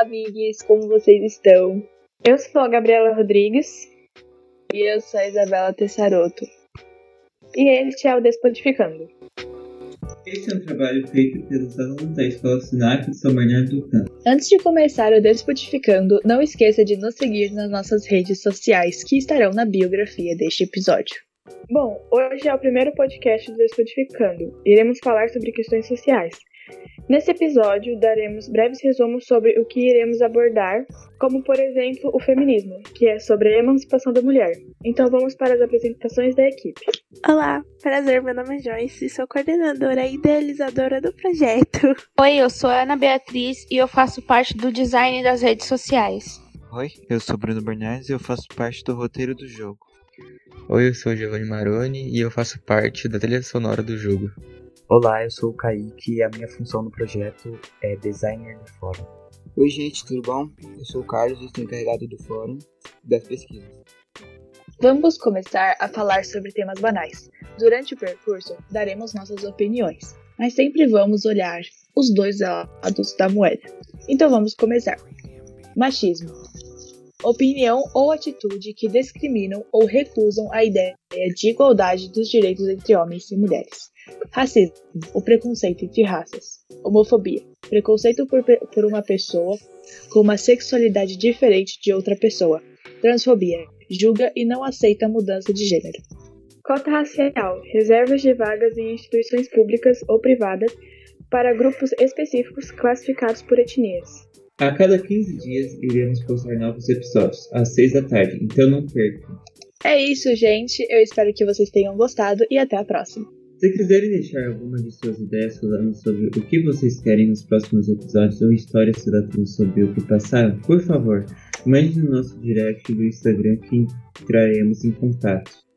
Olá, amigos, como vocês estão? Eu sou a Gabriela Rodrigues. E eu sou a Isabela Tessaroto. E este é o Despodificando. Este é um trabalho feito pelos alunos da Escola Sinac de São Bernardo do Campo. Antes de começar o Despodificando, não esqueça de nos seguir nas nossas redes sociais que estarão na biografia deste episódio. Bom, hoje é o primeiro podcast do Despodificando. Iremos falar sobre questões sociais. Nesse episódio, daremos breves resumos sobre o que iremos abordar, como por exemplo o feminismo, que é sobre a emancipação da mulher. Então vamos para as apresentações da equipe. Olá, prazer, meu nome é Joyce, sou coordenadora e idealizadora do projeto. Oi, eu sou Ana Beatriz e eu faço parte do design das redes sociais. Oi, eu sou Bruno Bernardes e eu faço parte do roteiro do jogo. Oi, eu sou Giovanni Maroni e eu faço parte da trilha sonora do jogo. Olá, eu sou o Kaique e a minha função no projeto é designer do fórum. Oi, gente, tudo bom? Eu sou o Carlos, estou encarregado do fórum das pesquisas. Vamos começar a falar sobre temas banais. Durante o percurso, daremos nossas opiniões, mas sempre vamos olhar os dois lados da moeda. Então vamos começar. Machismo. Opinião ou atitude que discriminam ou recusam a ideia de igualdade dos direitos entre homens e mulheres. Racismo, o preconceito entre raças. Homofobia, preconceito por, por uma pessoa com uma sexualidade diferente de outra pessoa. Transfobia, julga e não aceita mudança de gênero. Cota racial, reservas de vagas em instituições públicas ou privadas para grupos específicos classificados por etnias. A cada 15 dias iremos postar novos episódios, às 6 da tarde, então não percam. É isso, gente. Eu espero que vocês tenham gostado e até a próxima. Se quiserem deixar alguma de suas ideias falando sobre o que vocês querem nos próximos episódios ou histórias tratando sobre o que passaram, por favor, mande no nosso direct do Instagram que entraremos em contato.